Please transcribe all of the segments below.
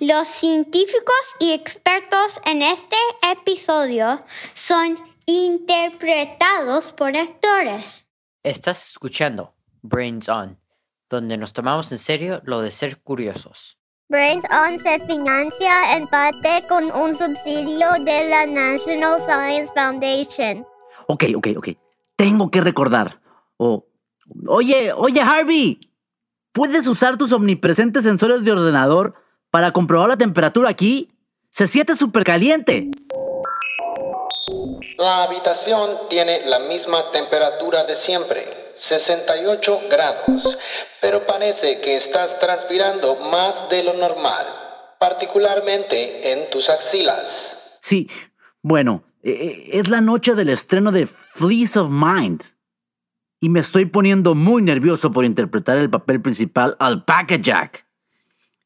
Los científicos y expertos en este episodio son interpretados por actores. Estás escuchando Brains On, donde nos tomamos en serio lo de ser curiosos. Brains On se financia en parte con un subsidio de la National Science Foundation. Ok, ok, ok. Tengo que recordar. Oh, oye, oye, Harvey. ¿Puedes usar tus omnipresentes sensores de ordenador para comprobar la temperatura aquí? Se siente súper caliente. La habitación tiene la misma temperatura de siempre, 68 grados, pero parece que estás transpirando más de lo normal, particularmente en tus axilas. Sí, bueno, e- e- es la noche del estreno de Fleece of Mind. Y me estoy poniendo muy nervioso por interpretar el papel principal Alpaca Jack.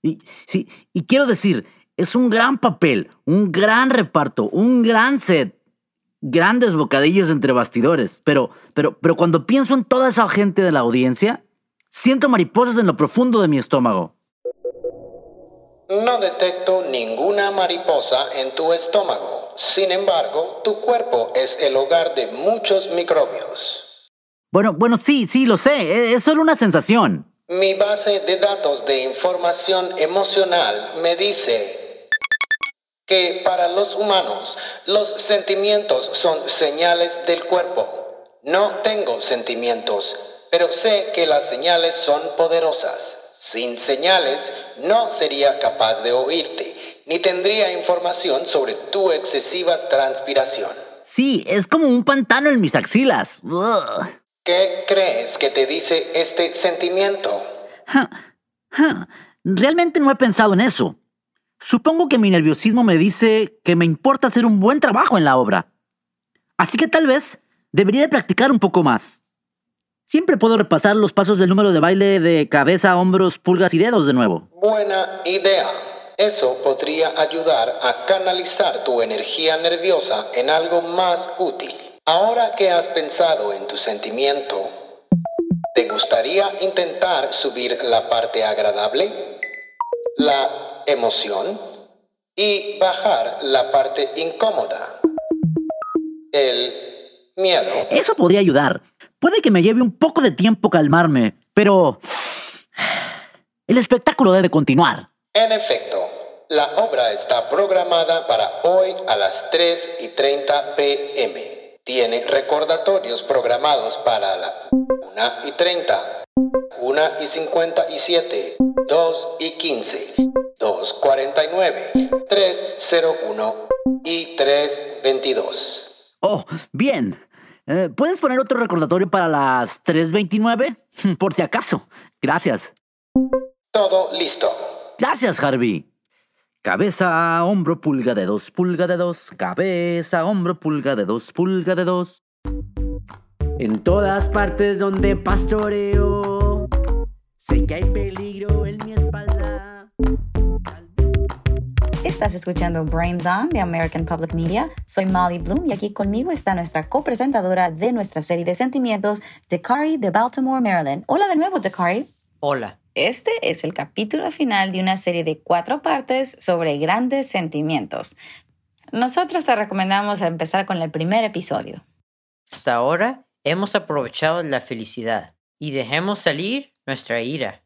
Y, sí, y quiero decir, es un gran papel, un gran reparto, un gran set, grandes bocadillos entre bastidores. Pero, pero, pero cuando pienso en toda esa gente de la audiencia, siento mariposas en lo profundo de mi estómago. No detecto ninguna mariposa en tu estómago. Sin embargo, tu cuerpo es el hogar de muchos microbios. Bueno, bueno, sí, sí, lo sé, e- es solo una sensación. Mi base de datos de información emocional me dice que para los humanos los sentimientos son señales del cuerpo. No tengo sentimientos, pero sé que las señales son poderosas. Sin señales no sería capaz de oírte, ni tendría información sobre tu excesiva transpiración. Sí, es como un pantano en mis axilas. Ugh. ¿Qué crees que te dice este sentimiento? Ja, ja. Realmente no he pensado en eso. Supongo que mi nerviosismo me dice que me importa hacer un buen trabajo en la obra. Así que tal vez debería de practicar un poco más. Siempre puedo repasar los pasos del número de baile de cabeza, hombros, pulgas y dedos de nuevo. Buena idea. Eso podría ayudar a canalizar tu energía nerviosa en algo más útil. Ahora que has pensado en tu sentimiento, ¿te gustaría intentar subir la parte agradable, la emoción, y bajar la parte incómoda, el miedo? Eso podría ayudar. Puede que me lleve un poco de tiempo calmarme, pero... El espectáculo debe continuar. En efecto, la obra está programada para hoy a las 3 y 30 pm. Tiene recordatorios programados para la 1 y 30, 1 y 57, 2 y 15, 2.49, 3.01 y 3.22. Oh, bien. Eh, ¿Puedes poner otro recordatorio para las 3.29? Por si acaso. Gracias. Todo listo. Gracias, Harvey. Cabeza, hombro, pulga de dos, pulga de dos. Cabeza, hombro, pulga de dos, pulga de dos. En todas partes donde pastoreo, sé que hay peligro en mi espalda. Estás escuchando Brains On de American Public Media. Soy Molly Bloom y aquí conmigo está nuestra copresentadora de nuestra serie de sentimientos, Dakari de Baltimore, Maryland. Hola de nuevo, Dakari. Hola. Este es el capítulo final de una serie de cuatro partes sobre grandes sentimientos. Nosotros te recomendamos empezar con el primer episodio. Hasta ahora hemos aprovechado la felicidad y dejemos salir nuestra ira.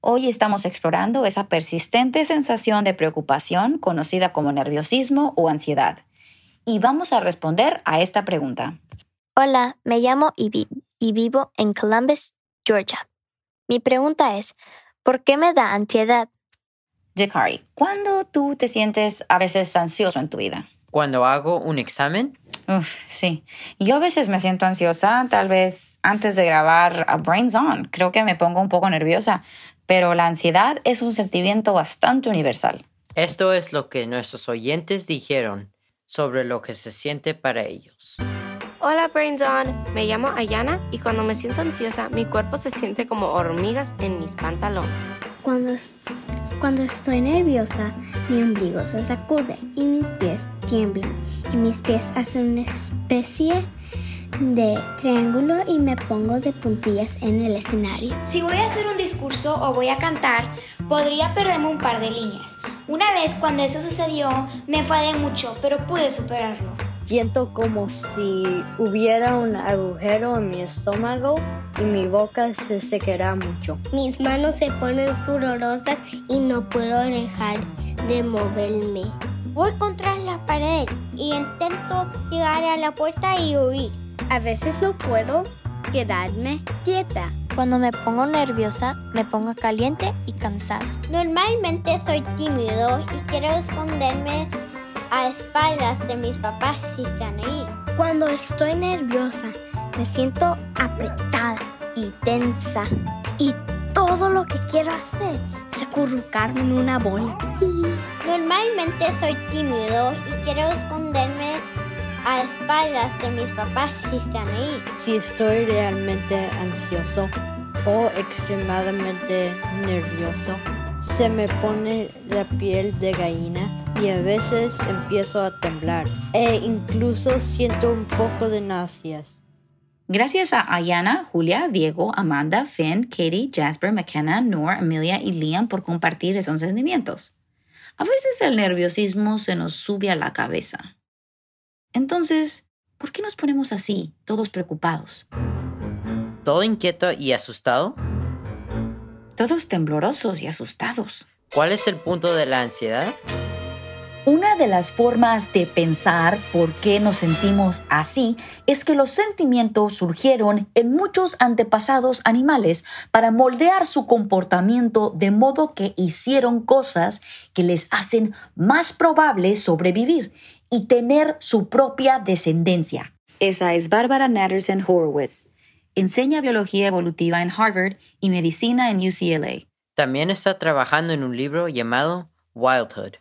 Hoy estamos explorando esa persistente sensación de preocupación conocida como nerviosismo o ansiedad. Y vamos a responder a esta pregunta. Hola, me llamo Ivy y vivo en Columbus, Georgia. Mi pregunta es, ¿por qué me da ansiedad? Jakari, ¿cuándo tú te sientes a veces ansioso en tu vida? Cuando hago un examen, Uf, sí. Yo a veces me siento ansiosa, tal vez antes de grabar a Brains On. Creo que me pongo un poco nerviosa, pero la ansiedad es un sentimiento bastante universal. esto es lo que nuestros oyentes dijeron sobre lo que se siente para ellos. Hola Brains On, me llamo Ayana y cuando me siento ansiosa mi cuerpo se siente como hormigas en mis pantalones. Cuando, cuando estoy nerviosa, mi ombligo se sacude y mis pies tiemblan. Y mis pies hacen una especie de triángulo y me pongo de puntillas en el escenario. Si voy a hacer un discurso o voy a cantar, podría perderme un par de líneas. Una vez cuando eso sucedió, me enfadé mucho, pero pude superarlo. Siento como si hubiera un agujero en mi estómago y mi boca se secará mucho. Mis manos se ponen sudorosas y no puedo dejar de moverme. Voy contra la pared y intento llegar a la puerta y huir. A veces no puedo quedarme quieta. Cuando me pongo nerviosa, me pongo caliente y cansada. Normalmente soy tímido y quiero esconderme a espaldas de mis papás si están ahí. Cuando estoy nerviosa, me siento apretada y tensa. Y todo lo que quiero hacer es acurrucarme en una bola. Normalmente soy tímido y quiero esconderme a espaldas de mis papás si están ahí. Si estoy realmente ansioso o extremadamente nervioso, se me pone la piel de gallina y a veces empiezo a temblar e incluso siento un poco de náuseas. Gracias a Ayana, Julia, Diego, Amanda, Finn, Katie, Jasper, McKenna, Noor, Amelia y Liam por compartir esos sentimientos. A veces el nerviosismo se nos sube a la cabeza. Entonces, ¿por qué nos ponemos así, todos preocupados? ¿Todo inquieto y asustado? Todos temblorosos y asustados. ¿Cuál es el punto de la ansiedad? Una de las formas de pensar por qué nos sentimos así es que los sentimientos surgieron en muchos antepasados animales para moldear su comportamiento de modo que hicieron cosas que les hacen más probable sobrevivir y tener su propia descendencia. Esa es Bárbara Natterson Horowitz. Enseña biología evolutiva en Harvard y medicina en UCLA. También está trabajando en un libro llamado Wildhood.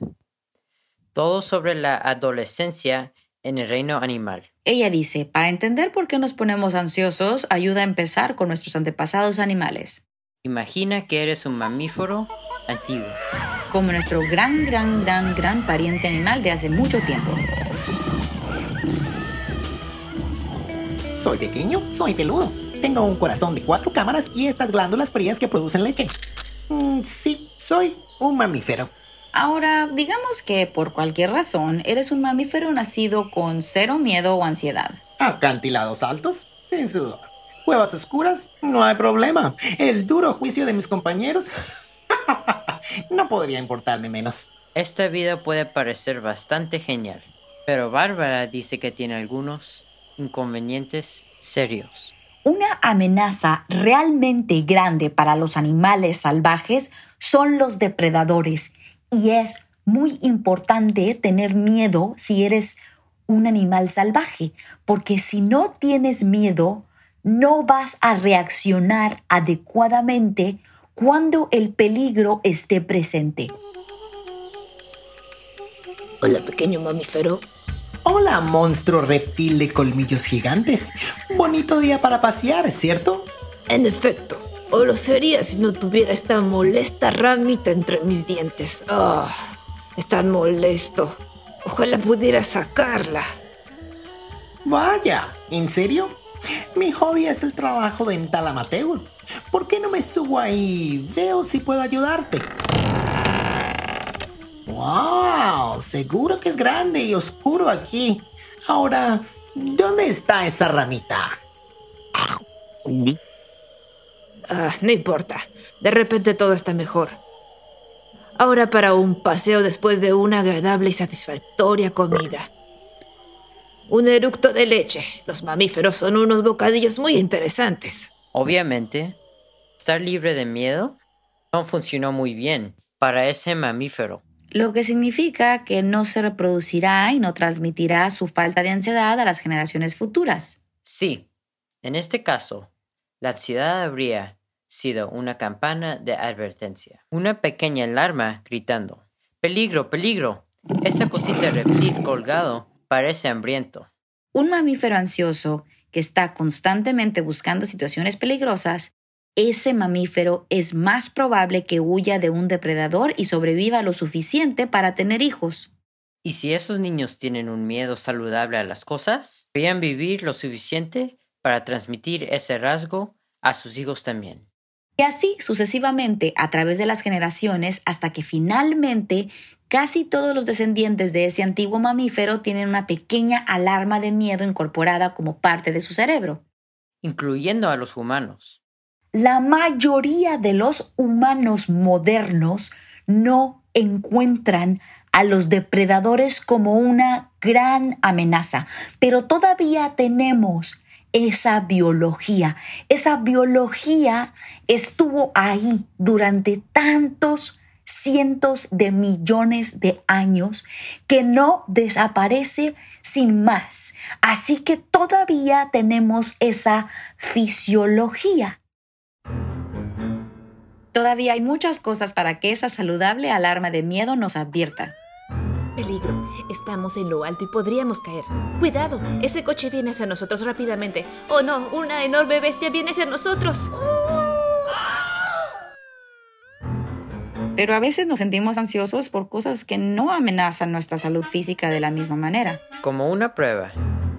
Todo sobre la adolescencia en el reino animal. Ella dice, para entender por qué nos ponemos ansiosos, ayuda a empezar con nuestros antepasados animales. Imagina que eres un mamífero antiguo. Como nuestro gran, gran, gran, gran pariente animal de hace mucho tiempo. Soy pequeño, soy peludo. Tengo un corazón de cuatro cámaras y estas glándulas frías que producen leche. Mm, sí, soy un mamífero. Ahora, digamos que por cualquier razón eres un mamífero nacido con cero miedo o ansiedad. Acantilados altos, sin sudor. Cuevas oscuras, no hay problema. El duro juicio de mis compañeros no podría importarme menos. Esta vida puede parecer bastante genial, pero Bárbara dice que tiene algunos inconvenientes serios. Una amenaza realmente grande para los animales salvajes son los depredadores y es muy importante tener miedo si eres un animal salvaje, porque si no tienes miedo, no vas a reaccionar adecuadamente cuando el peligro esté presente. Hola, pequeño mamífero. Hola, monstruo reptil de colmillos gigantes. Bonito día para pasear, ¿cierto? En efecto, o lo sería si no tuviera esta molesta ramita entre mis dientes. ¡Ah! es tan molesto. Ojalá pudiera sacarla. Vaya, ¿en serio? Mi hobby es el trabajo dental amateur. ¿Por qué no me subo ahí? Veo si puedo ayudarte. ¡Wow! Seguro que es grande y oscuro aquí. Ahora, ¿dónde está esa ramita? Ah, no importa. De repente todo está mejor. Ahora para un paseo después de una agradable y satisfactoria comida. Un eructo de leche. Los mamíferos son unos bocadillos muy interesantes. Obviamente, estar libre de miedo no funcionó muy bien para ese mamífero. Lo que significa que no se reproducirá y no transmitirá su falta de ansiedad a las generaciones futuras. Sí, en este caso, la ansiedad habría sido una campana de advertencia. Una pequeña alarma gritando. Peligro, peligro. Esa cosita reptil colgado parece hambriento. Un mamífero ansioso que está constantemente buscando situaciones peligrosas, ese mamífero es más probable que huya de un depredador y sobreviva lo suficiente para tener hijos. Y si esos niños tienen un miedo saludable a las cosas, podrían vivir lo suficiente para transmitir ese rasgo a sus hijos también. Y así sucesivamente a través de las generaciones hasta que finalmente Casi todos los descendientes de ese antiguo mamífero tienen una pequeña alarma de miedo incorporada como parte de su cerebro. Incluyendo a los humanos. La mayoría de los humanos modernos no encuentran a los depredadores como una gran amenaza, pero todavía tenemos esa biología. Esa biología estuvo ahí durante tantos cientos de millones de años que no desaparece sin más. Así que todavía tenemos esa fisiología. Todavía hay muchas cosas para que esa saludable alarma de miedo nos advierta. Peligro, estamos en lo alto y podríamos caer. Cuidado, ese coche viene hacia nosotros rápidamente. Oh no, una enorme bestia viene hacia nosotros. Pero a veces nos sentimos ansiosos por cosas que no amenazan nuestra salud física de la misma manera. Como una prueba.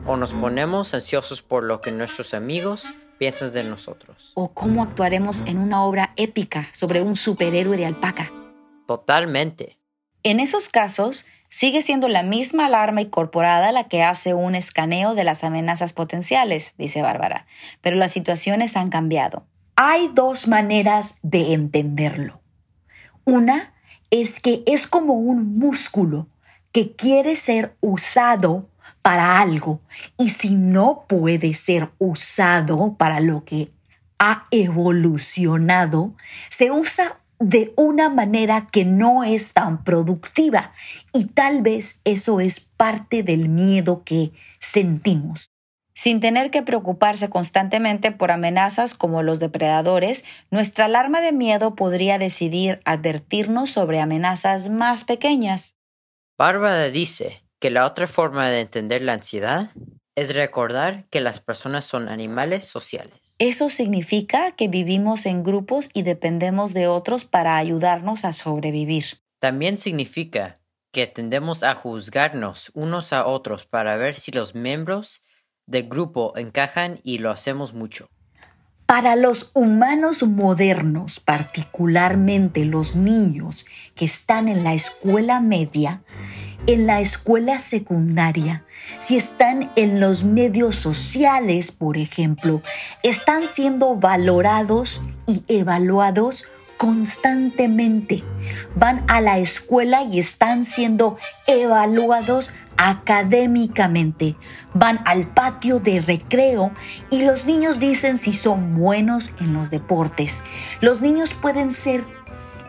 O nos ponemos ansiosos por lo que nuestros amigos piensan de nosotros. O cómo actuaremos en una obra épica sobre un superhéroe de alpaca. Totalmente. En esos casos, sigue siendo la misma alarma incorporada la que hace un escaneo de las amenazas potenciales, dice Bárbara, pero las situaciones han cambiado. Hay dos maneras de entenderlo. Una es que es como un músculo que quiere ser usado para algo y si no puede ser usado para lo que ha evolucionado, se usa de una manera que no es tan productiva y tal vez eso es parte del miedo que sentimos. Sin tener que preocuparse constantemente por amenazas como los depredadores, nuestra alarma de miedo podría decidir advertirnos sobre amenazas más pequeñas. Bárbara dice que la otra forma de entender la ansiedad es recordar que las personas son animales sociales. Eso significa que vivimos en grupos y dependemos de otros para ayudarnos a sobrevivir. También significa que tendemos a juzgarnos unos a otros para ver si los miembros de grupo encajan y lo hacemos mucho. Para los humanos modernos, particularmente los niños que están en la escuela media, en la escuela secundaria, si están en los medios sociales, por ejemplo, están siendo valorados y evaluados constantemente. Van a la escuela y están siendo evaluados académicamente. Van al patio de recreo y los niños dicen si son buenos en los deportes. Los niños pueden ser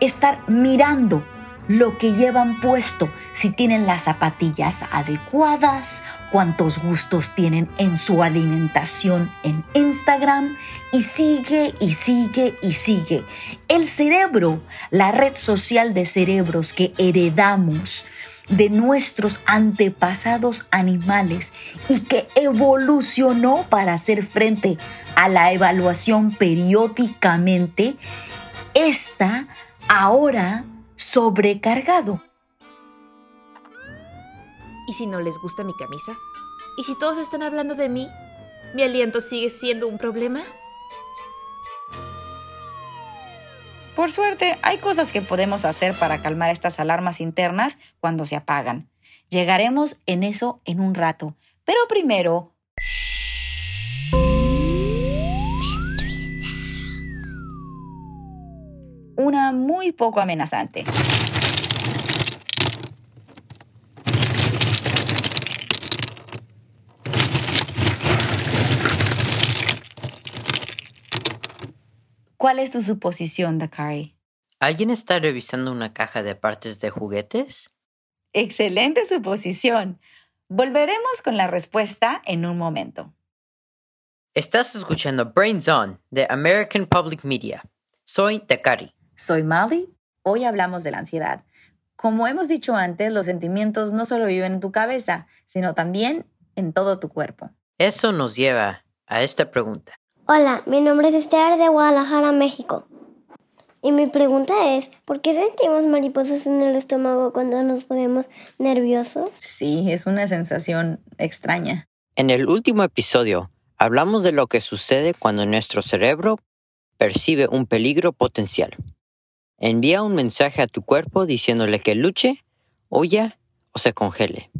estar mirando lo que llevan puesto, si tienen las zapatillas adecuadas, cuántos gustos tienen en su alimentación en Instagram y sigue y sigue y sigue. El cerebro, la red social de cerebros que heredamos, de nuestros antepasados animales y que evolucionó para hacer frente a la evaluación periódicamente, está ahora sobrecargado. ¿Y si no les gusta mi camisa? ¿Y si todos están hablando de mí? ¿Mi aliento sigue siendo un problema? Por suerte, hay cosas que podemos hacer para calmar estas alarmas internas cuando se apagan. Llegaremos en eso en un rato, pero primero... muy poco amenazante. ¿Cuál es tu suposición, Dakari? ¿Alguien está revisando una caja de partes de juguetes? Excelente suposición. Volveremos con la respuesta en un momento. Estás escuchando Brains On de American Public Media. Soy Dakari. Soy Molly. Hoy hablamos de la ansiedad. Como hemos dicho antes, los sentimientos no solo viven en tu cabeza, sino también en todo tu cuerpo. Eso nos lleva a esta pregunta. Hola, mi nombre es Esther de Guadalajara, México. Y mi pregunta es, ¿por qué sentimos mariposas en el estómago cuando nos ponemos nerviosos? Sí, es una sensación extraña. En el último episodio hablamos de lo que sucede cuando nuestro cerebro percibe un peligro potencial. Envía un mensaje a tu cuerpo diciéndole que luche huya o se congele.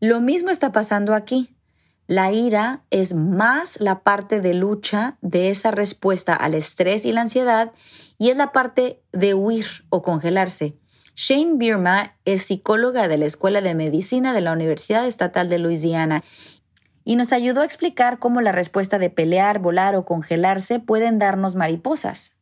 Lo mismo está pasando aquí. La ira es más la parte de lucha de esa respuesta al estrés y la ansiedad y es la parte de huir o congelarse. Shane Birma es psicóloga de la Escuela de Medicina de la Universidad Estatal de Luisiana y nos ayudó a explicar cómo la respuesta de pelear, volar o congelarse pueden darnos mariposas.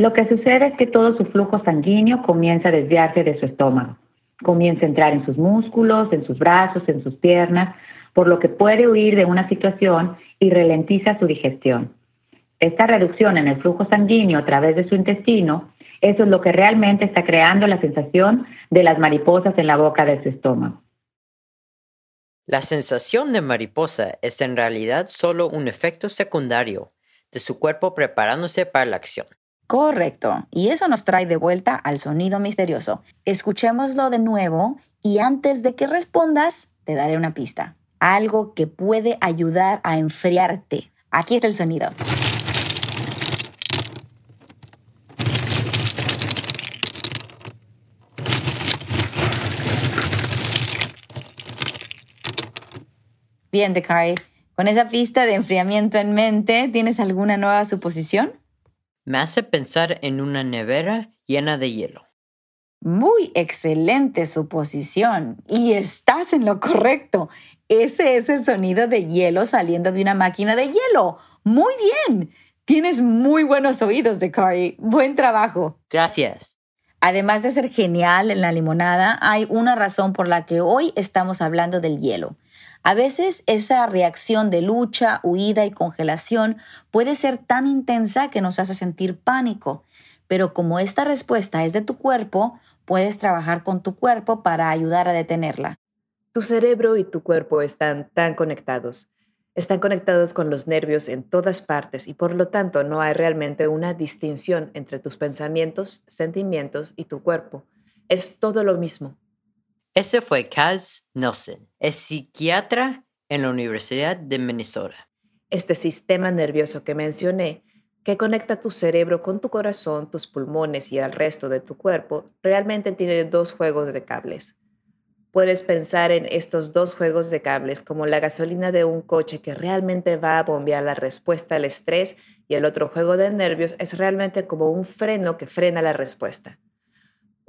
Lo que sucede es que todo su flujo sanguíneo comienza a desviarse de su estómago. Comienza a entrar en sus músculos, en sus brazos, en sus piernas, por lo que puede huir de una situación y ralentiza su digestión. Esta reducción en el flujo sanguíneo a través de su intestino, eso es lo que realmente está creando la sensación de las mariposas en la boca de su estómago. La sensación de mariposa es en realidad solo un efecto secundario de su cuerpo preparándose para la acción. Correcto. Y eso nos trae de vuelta al sonido misterioso. Escuchémoslo de nuevo y antes de que respondas, te daré una pista. Algo que puede ayudar a enfriarte. Aquí está el sonido. Bien, Dekai. Con esa pista de enfriamiento en mente, ¿tienes alguna nueva suposición? Me hace pensar en una nevera llena de hielo. Muy excelente suposición. Y estás en lo correcto. Ese es el sonido de hielo saliendo de una máquina de hielo. Muy bien. Tienes muy buenos oídos, Dekari. Buen trabajo. Gracias. Además de ser genial en la limonada, hay una razón por la que hoy estamos hablando del hielo. A veces esa reacción de lucha, huida y congelación puede ser tan intensa que nos hace sentir pánico, pero como esta respuesta es de tu cuerpo, puedes trabajar con tu cuerpo para ayudar a detenerla. Tu cerebro y tu cuerpo están tan conectados. Están conectados con los nervios en todas partes y por lo tanto no hay realmente una distinción entre tus pensamientos, sentimientos y tu cuerpo. Es todo lo mismo. Ese fue Kaz Nelson, psiquiatra en la Universidad de Minnesota. Este sistema nervioso que mencioné, que conecta tu cerebro con tu corazón, tus pulmones y el resto de tu cuerpo, realmente tiene dos juegos de cables. Puedes pensar en estos dos juegos de cables como la gasolina de un coche que realmente va a bombear la respuesta al estrés y el otro juego de nervios es realmente como un freno que frena la respuesta.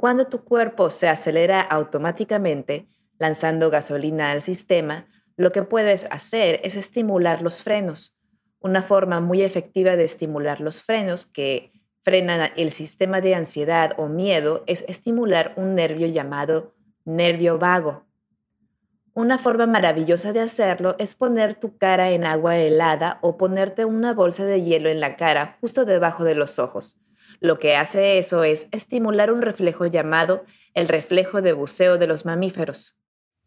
Cuando tu cuerpo se acelera automáticamente, lanzando gasolina al sistema, lo que puedes hacer es estimular los frenos. Una forma muy efectiva de estimular los frenos que frenan el sistema de ansiedad o miedo es estimular un nervio llamado nervio vago. Una forma maravillosa de hacerlo es poner tu cara en agua helada o ponerte una bolsa de hielo en la cara justo debajo de los ojos. Lo que hace eso es estimular un reflejo llamado el reflejo de buceo de los mamíferos.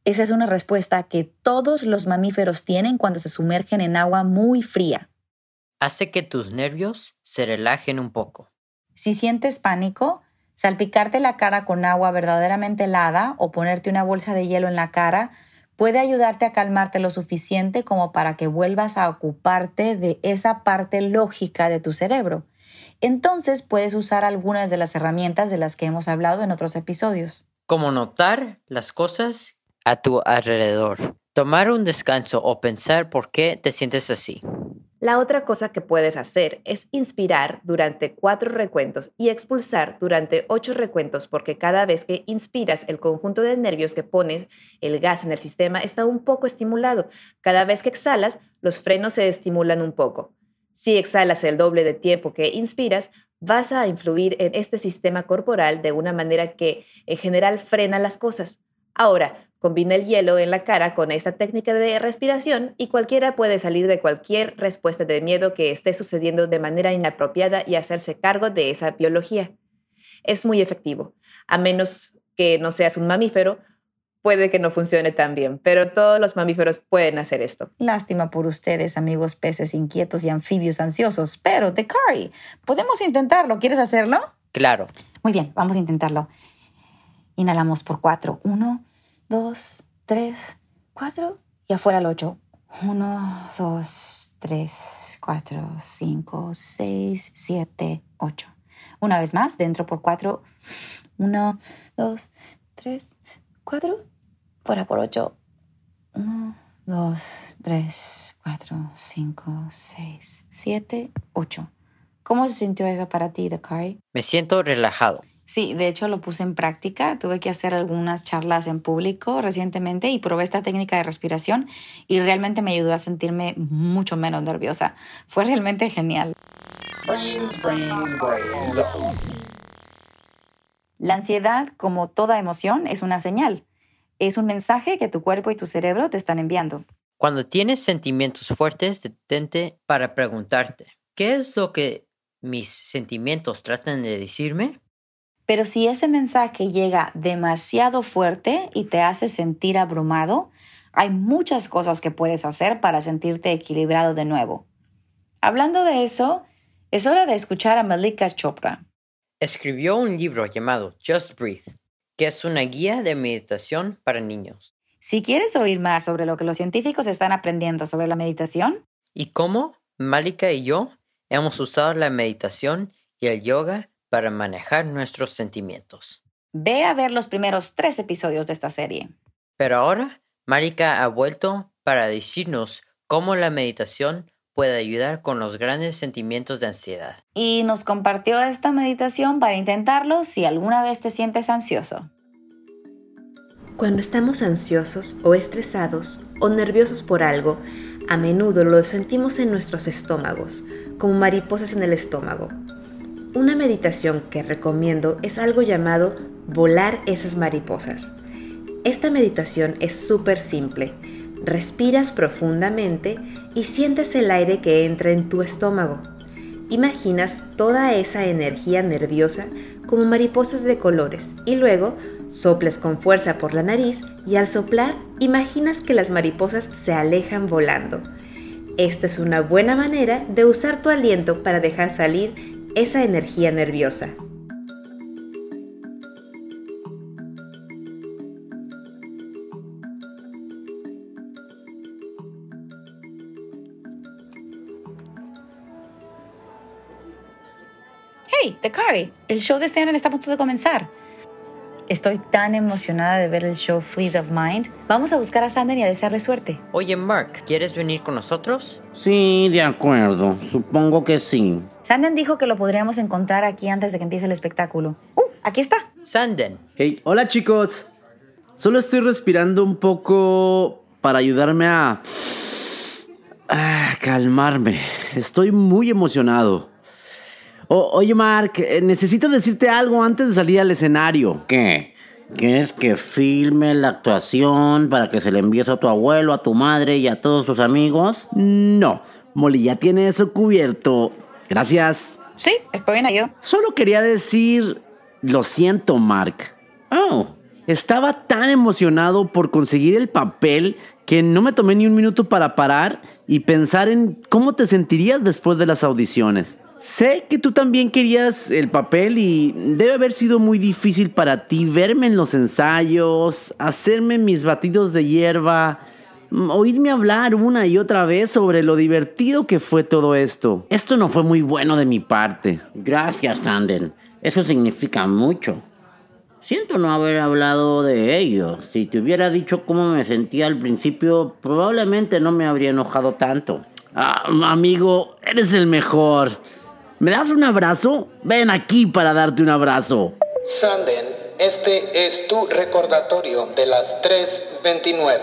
Esa es una respuesta que todos los mamíferos tienen cuando se sumergen en agua muy fría. Hace que tus nervios se relajen un poco. Si sientes pánico, salpicarte la cara con agua verdaderamente helada o ponerte una bolsa de hielo en la cara puede ayudarte a calmarte lo suficiente como para que vuelvas a ocuparte de esa parte lógica de tu cerebro entonces puedes usar algunas de las herramientas de las que hemos hablado en otros episodios. Como notar las cosas a tu alrededor, tomar un descanso o pensar por qué te sientes así. La otra cosa que puedes hacer es inspirar durante cuatro recuentos y expulsar durante ocho recuentos porque cada vez que inspiras el conjunto de nervios que pones el gas en el sistema está un poco estimulado. Cada vez que exhalas, los frenos se estimulan un poco. Si exhalas el doble de tiempo que inspiras, vas a influir en este sistema corporal de una manera que en general frena las cosas. Ahora, combina el hielo en la cara con esta técnica de respiración y cualquiera puede salir de cualquier respuesta de miedo que esté sucediendo de manera inapropiada y hacerse cargo de esa biología. Es muy efectivo, a menos que no seas un mamífero puede que no funcione tan bien, pero todos los mamíferos pueden hacer esto. Lástima por ustedes, amigos peces inquietos y anfibios ansiosos, pero Dekari, podemos intentarlo. ¿Quieres hacerlo? Claro. Muy bien, vamos a intentarlo. Inhalamos por cuatro. Uno, dos, tres, cuatro y afuera el ocho. Uno, dos, tres, cuatro, cinco, seis, siete, ocho. Una vez más, dentro por cuatro. Uno, dos, tres, cuatro. Fuera por ocho. Uno, dos, tres, cuatro, cinco, seis, siete, ocho. ¿Cómo se sintió eso para ti, Dakari? Me siento relajado. Sí, de hecho lo puse en práctica. Tuve que hacer algunas charlas en público recientemente y probé esta técnica de respiración y realmente me ayudó a sentirme mucho menos nerviosa. Fue realmente genial. La ansiedad, como toda emoción, es una señal. Es un mensaje que tu cuerpo y tu cerebro te están enviando. Cuando tienes sentimientos fuertes, detente para preguntarte, ¿qué es lo que mis sentimientos tratan de decirme? Pero si ese mensaje llega demasiado fuerte y te hace sentir abrumado, hay muchas cosas que puedes hacer para sentirte equilibrado de nuevo. Hablando de eso, es hora de escuchar a Malika Chopra. Escribió un libro llamado Just Breathe, que es una guía de meditación para niños. Si quieres oír más sobre lo que los científicos están aprendiendo sobre la meditación y cómo Malika y yo hemos usado la meditación y el yoga para manejar nuestros sentimientos. Ve a ver los primeros tres episodios de esta serie. Pero ahora, Marika ha vuelto para decirnos cómo la meditación puede ayudar con los grandes sentimientos de ansiedad. Y nos compartió esta meditación para intentarlo si alguna vez te sientes ansioso. Cuando estamos ansiosos o estresados o nerviosos por algo, a menudo lo sentimos en nuestros estómagos, como mariposas en el estómago. Una meditación que recomiendo es algo llamado volar esas mariposas. Esta meditación es súper simple. Respiras profundamente y sientes el aire que entra en tu estómago. Imaginas toda esa energía nerviosa como mariposas de colores y luego soples con fuerza por la nariz y al soplar imaginas que las mariposas se alejan volando. Esta es una buena manera de usar tu aliento para dejar salir esa energía nerviosa. Hey, Dakari, el show de Shannon está a punto de comenzar. Estoy tan emocionada de ver el show Fleas of Mind. Vamos a buscar a Sander y a desearle suerte. Oye, Mark, ¿quieres venir con nosotros? Sí, de acuerdo. Supongo que sí. Sanden dijo que lo podríamos encontrar aquí antes de que empiece el espectáculo. ¡Uh! Aquí está. Sanden. Hey, hola chicos. Solo estoy respirando un poco para ayudarme a... a calmarme. Estoy muy emocionado. Oye, Mark, eh, necesito decirte algo antes de salir al escenario. ¿Qué? ¿Quieres que filme la actuación para que se le envíes a tu abuelo, a tu madre y a todos tus amigos? No, Molly ya tiene eso cubierto. Gracias. Sí, estoy bien yo. Solo quería decir, lo siento, Mark. Oh, estaba tan emocionado por conseguir el papel que no me tomé ni un minuto para parar y pensar en cómo te sentirías después de las audiciones. Sé que tú también querías el papel y debe haber sido muy difícil para ti verme en los ensayos, hacerme mis batidos de hierba, Mm, oírme hablar una y otra vez sobre lo divertido que fue todo esto. Esto no fue muy bueno de mi parte. Gracias, Sanden. Eso significa mucho. Siento no haber hablado de ello. Si te hubiera dicho cómo me sentía al principio, probablemente no me habría enojado tanto. Ah, amigo, eres el mejor. ¿Me das un abrazo? Ven aquí para darte un abrazo. Sanden, este es tu recordatorio de las 3.29.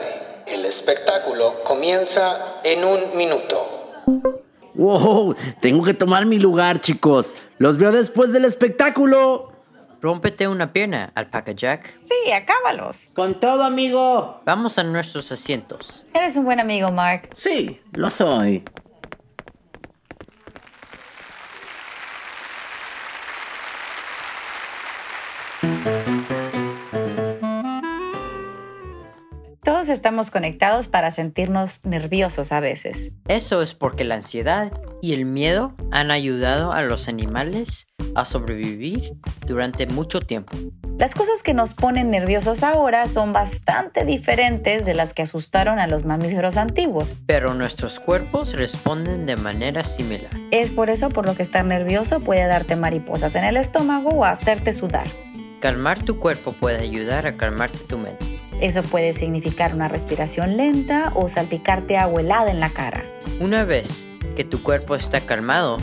El espectáculo comienza en un minuto. ¡Wow! Tengo que tomar mi lugar, chicos. Los veo después del espectáculo. Rómpete una pierna, Alpaca Jack. Sí, acábalos. Con todo, amigo. Vamos a nuestros asientos. Eres un buen amigo, Mark. Sí, lo soy. Todos estamos conectados para sentirnos nerviosos a veces. Eso es porque la ansiedad y el miedo han ayudado a los animales a sobrevivir durante mucho tiempo. Las cosas que nos ponen nerviosos ahora son bastante diferentes de las que asustaron a los mamíferos antiguos. Pero nuestros cuerpos responden de manera similar. Es por eso por lo que estar nervioso puede darte mariposas en el estómago o hacerte sudar. Calmar tu cuerpo puede ayudar a calmarte tu mente. Eso puede significar una respiración lenta o salpicarte agua helada en la cara. Una vez que tu cuerpo está calmado,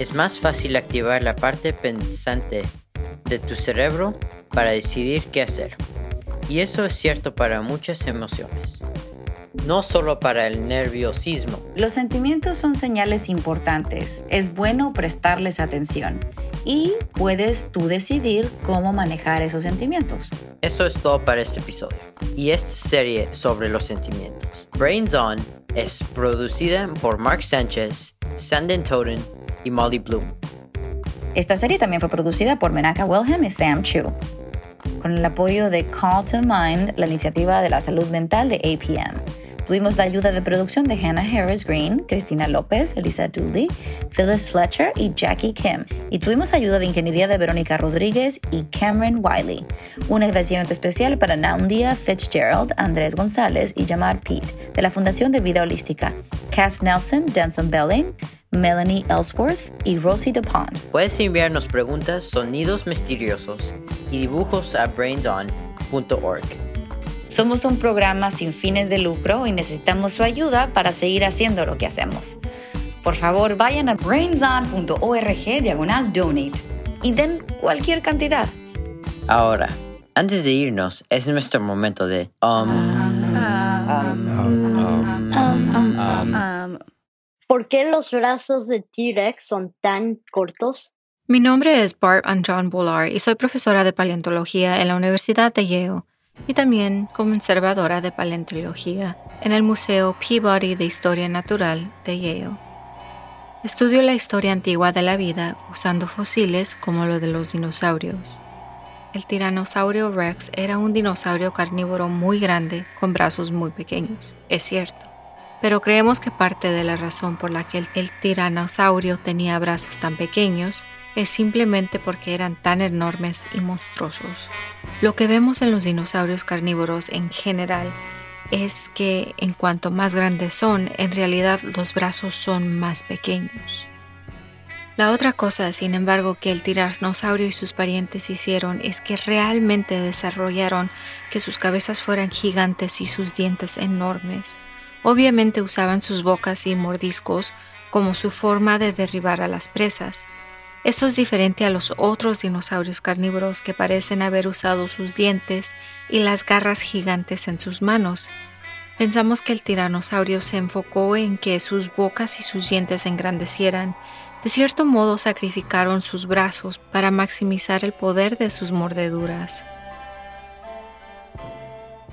es más fácil activar la parte pensante de tu cerebro para decidir qué hacer. Y eso es cierto para muchas emociones, no solo para el nerviosismo. Los sentimientos son señales importantes. Es bueno prestarles atención. Y puedes tú decidir cómo manejar esos sentimientos. Eso es todo para este episodio. Y esta serie sobre los sentimientos. Brains On es producida por Mark Sánchez, Sanden Toden y Molly Bloom. Esta serie también fue producida por Menaka Wilhelm y Sam Chu, con el apoyo de Call to Mind, la iniciativa de la salud mental de APM. Tuvimos la ayuda de producción de Hannah Harris Green, Cristina López, Elisa Dooley, Phyllis Fletcher y Jackie Kim. Y tuvimos ayuda de ingeniería de Verónica Rodríguez y Cameron Wiley. Un agradecimiento especial para Naundia Fitzgerald, Andrés González y Jamar Pete, de la Fundación de Vida Holística, Cass Nelson, Denson Belling, Melanie Ellsworth y Rosie DuPont. Puedes enviarnos preguntas, sonidos misteriosos y dibujos a brainson.org. Somos un programa sin fines de lucro y necesitamos su ayuda para seguir haciendo lo que hacemos. Por favor, vayan a brainson.org diagonal donate y den cualquier cantidad. Ahora, antes de irnos, es nuestro momento de... ¿Por qué los brazos de T-Rex son tan cortos? Mi nombre es Barb John Bullard y soy profesora de paleontología en la Universidad de Yale y también conservadora de paleontología en el Museo Peabody de Historia Natural de Yale. Estudio la historia antigua de la vida usando fósiles como lo de los dinosaurios. El tiranosaurio Rex era un dinosaurio carnívoro muy grande con brazos muy pequeños, es cierto pero creemos que parte de la razón por la que el, tiranosaurio tenía brazos tan pequeños es simplemente porque eran tan enormes y monstruosos. Lo que vemos en los dinosaurios carnívoros en general es que en cuanto más grandes son, en realidad los brazos son más pequeños. La otra cosa, sin embargo, que el tiranosaurio y sus parientes hicieron es que realmente desarrollaron que sus cabezas fueran gigantes y sus dientes enormes. Obviamente usaban sus bocas y mordiscos como su forma de derribar a las presas. Eso es diferente a los otros dinosaurios carnívoros que parecen haber usado sus dientes y las garras gigantes en sus manos. Pensamos que el tiranosaurio se enfocó en que sus bocas y sus dientes engrandecieran. De cierto modo sacrificaron sus brazos para maximizar el poder de sus mordeduras.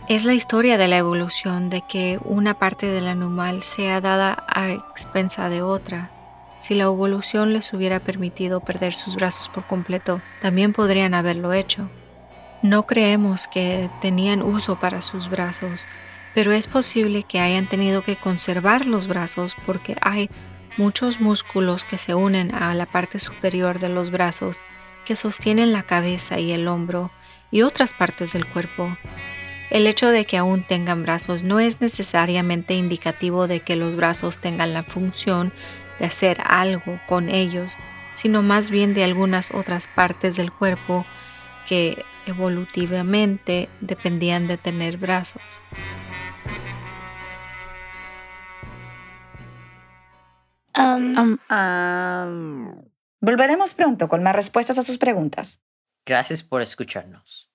Es la historia de la evolución, de que una parte del animal sea dada a expensa de otra. Si la evolución les hubiera permitido perder sus brazos por completo, también podrían haberlo hecho. No creemos que tenían uso para sus brazos, pero es posible que hayan tenido que conservar los brazos porque hay muchos músculos que se unen a la parte superior de los brazos que sostienen la cabeza y el hombro y otras partes del cuerpo. El hecho de que aún tengan brazos no es necesariamente indicativo de que los brazos tengan la función de hacer algo con ellos, sino más bien de algunas otras partes del cuerpo que evolutivamente dependían de tener brazos. Um, um, volveremos pronto con más respuestas a sus preguntas. Gracias por escucharnos.